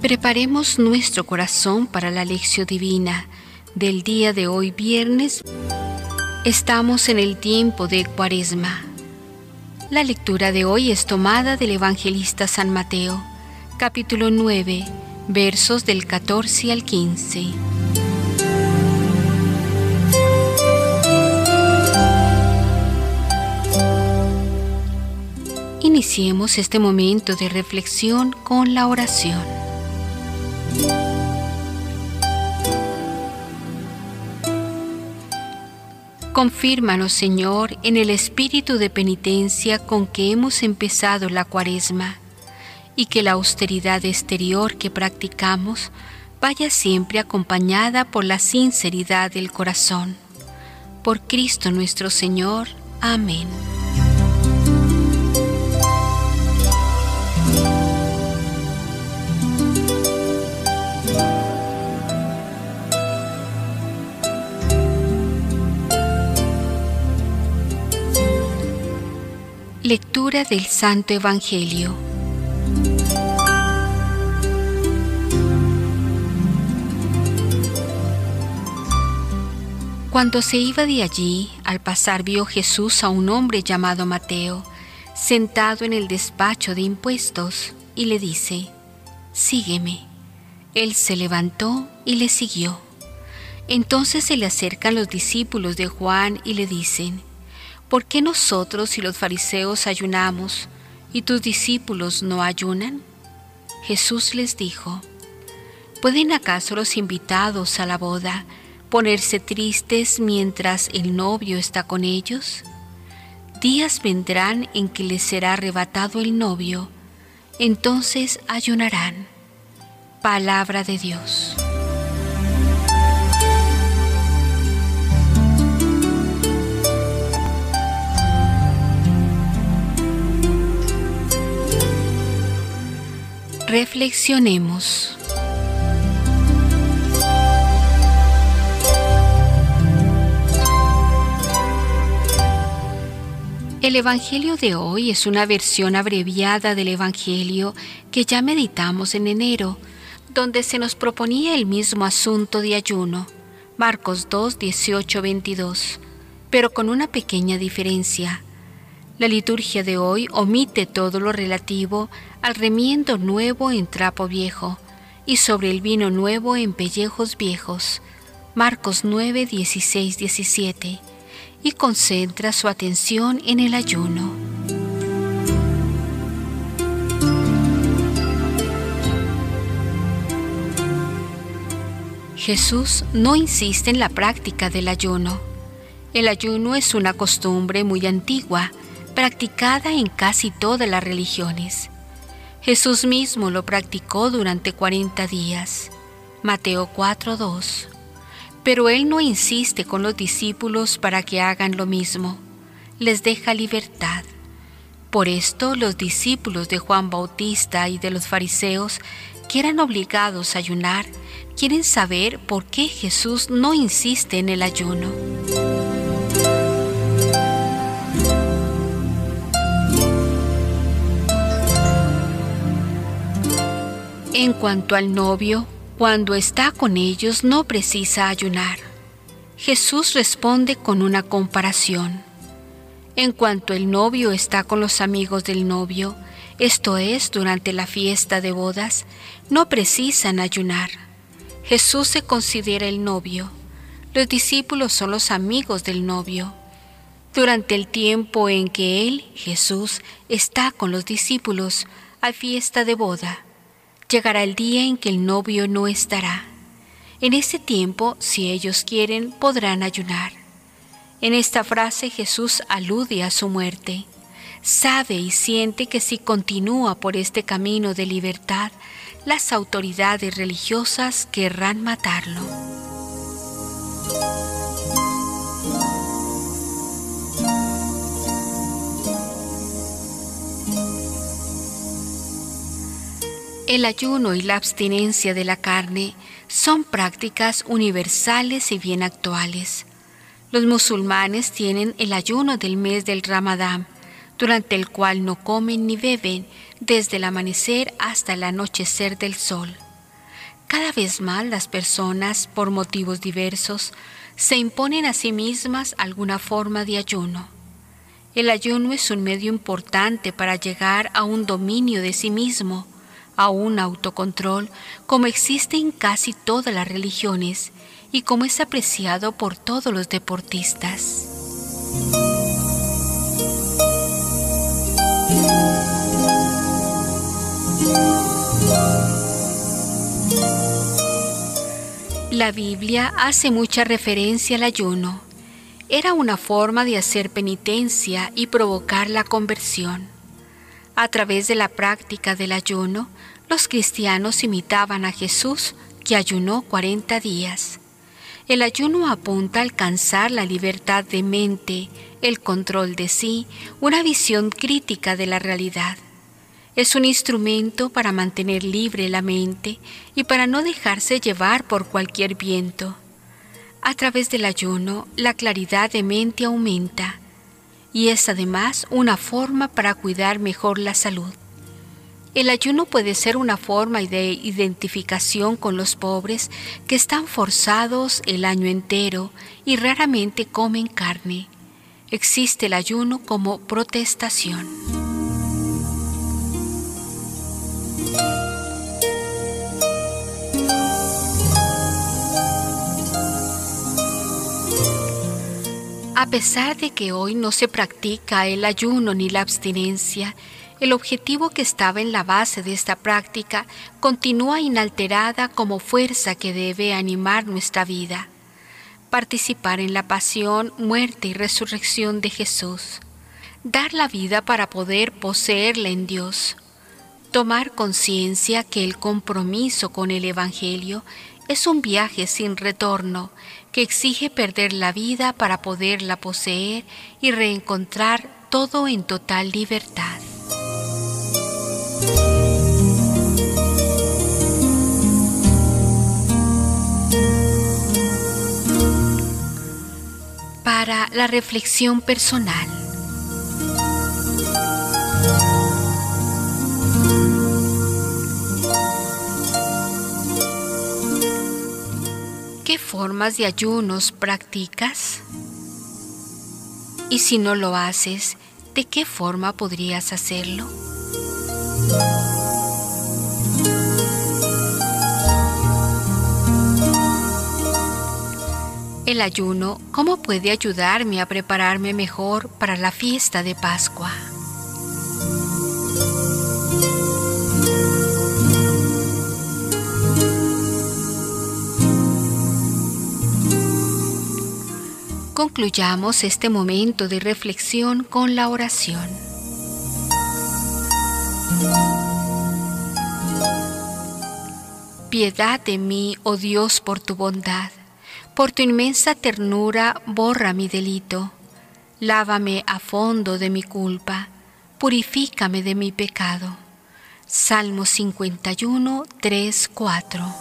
Preparemos nuestro corazón para la lección divina del día de hoy, viernes. Estamos en el tiempo de Cuaresma. La lectura de hoy es tomada del evangelista San Mateo, capítulo 9, versos del 14 al 15. Iniciemos este momento de reflexión con la oración. Confírmanos, Señor, en el espíritu de penitencia con que hemos empezado la cuaresma, y que la austeridad exterior que practicamos vaya siempre acompañada por la sinceridad del corazón. Por Cristo nuestro Señor. Amén. Del Santo Evangelio. Cuando se iba de allí, al pasar vio Jesús a un hombre llamado Mateo, sentado en el despacho de impuestos, y le dice, Sígueme. Él se levantó y le siguió. Entonces se le acercan los discípulos de Juan y le dicen, ¿por qué nosotros y los fariseos ayunamos y tus discípulos no ayunan? Jesús les dijo, ¿pueden acaso los invitados a la boda ponerse tristes mientras el novio está con ellos? Días vendrán en que les será arrebatado el novio, entonces ayunarán. Palabra de Dios. Reflexionemos. El Evangelio de hoy es una versión abreviada del Evangelio que ya meditamos en enero, donde se nos proponía el mismo asunto de ayuno, Marcos 2, 18, 22, pero con una pequeña diferencia. La liturgia de hoy omite todo lo relativo al remiendo nuevo en trapo viejo y sobre el vino nuevo en pellejos viejos. Marcos 9, 16, 17 y concentra su atención en el ayuno. Jesús no insiste en la práctica del ayuno. El ayuno es una costumbre muy antigua practicada en casi todas las religiones. Jesús mismo lo practicó durante 40 días. Mateo 4:2. Pero Él no insiste con los discípulos para que hagan lo mismo. Les deja libertad. Por esto los discípulos de Juan Bautista y de los fariseos, que eran obligados a ayunar, quieren saber por qué Jesús no insiste en el ayuno. En cuanto al novio, cuando está con ellos no precisa ayunar. Jesús responde con una comparación. En cuanto el novio está con los amigos del novio, esto es, durante la fiesta de bodas, no precisan ayunar. Jesús se considera el novio. Los discípulos son los amigos del novio. Durante el tiempo en que Él, Jesús, está con los discípulos, a fiesta de boda, llegará el día en que el novio no estará. En ese tiempo, si ellos quieren, podrán ayunar. En esta frase Jesús alude a su muerte. Sabe y siente que si continúa por este camino de libertad, las autoridades religiosas querrán matarlo. El ayuno y la abstinencia de la carne son prácticas universales y bien actuales. Los musulmanes tienen el ayuno del mes del Ramadán, durante el cual no comen ni beben desde el amanecer hasta el anochecer del sol. Cada vez más las personas, por motivos diversos, se imponen a sí mismas alguna forma de ayuno. El ayuno es un medio importante para llegar a un dominio de sí mismo, a un autocontrol, como existe en casi todas las religiones y como es apreciado por todos los deportistas. La Biblia hace mucha referencia al ayuno. Era una forma de hacer penitencia y provocar la conversión. A través de la práctica del ayuno, los cristianos imitaban a Jesús, que ayunó 40 días. El ayuno apunta a alcanzar la libertad de mente, el control de sí, una visión crítica de la realidad. Es un instrumento para mantener libre la mente y para no dejarse llevar por cualquier viento. A través del ayuno, la claridad de mente aumenta y es además una forma para cuidar mejor la salud. El ayuno puede ser una forma de identificación con los pobres que están forzados el año entero y raramente comen carne. Existe el ayuno como protestación. A pesar de que hoy no se practica el ayuno ni la abstinencia, el objetivo que estaba en la base de esta práctica continúa inalterada como fuerza que debe animar nuestra vida. Participar en la pasión, muerte y resurrección de Jesús. Dar la vida para poder poseerla en Dios. Tomar conciencia que el compromiso con el Evangelio es un viaje sin retorno que exige perder la vida para poderla poseer y reencontrar todo en total libertad. Para la reflexión personal. Formas de ayunos practicas? Y si no lo haces, ¿de qué forma podrías hacerlo? El ayuno, ¿cómo puede ayudarme a prepararme mejor para la fiesta de Pascua? Concluyamos este momento de reflexión con la oración. Piedad de mí, oh Dios, por tu bondad. Por tu inmensa ternura, borra mi delito. Lávame a fondo de mi culpa. Purifícame de mi pecado. Salmo 51, 3, 4.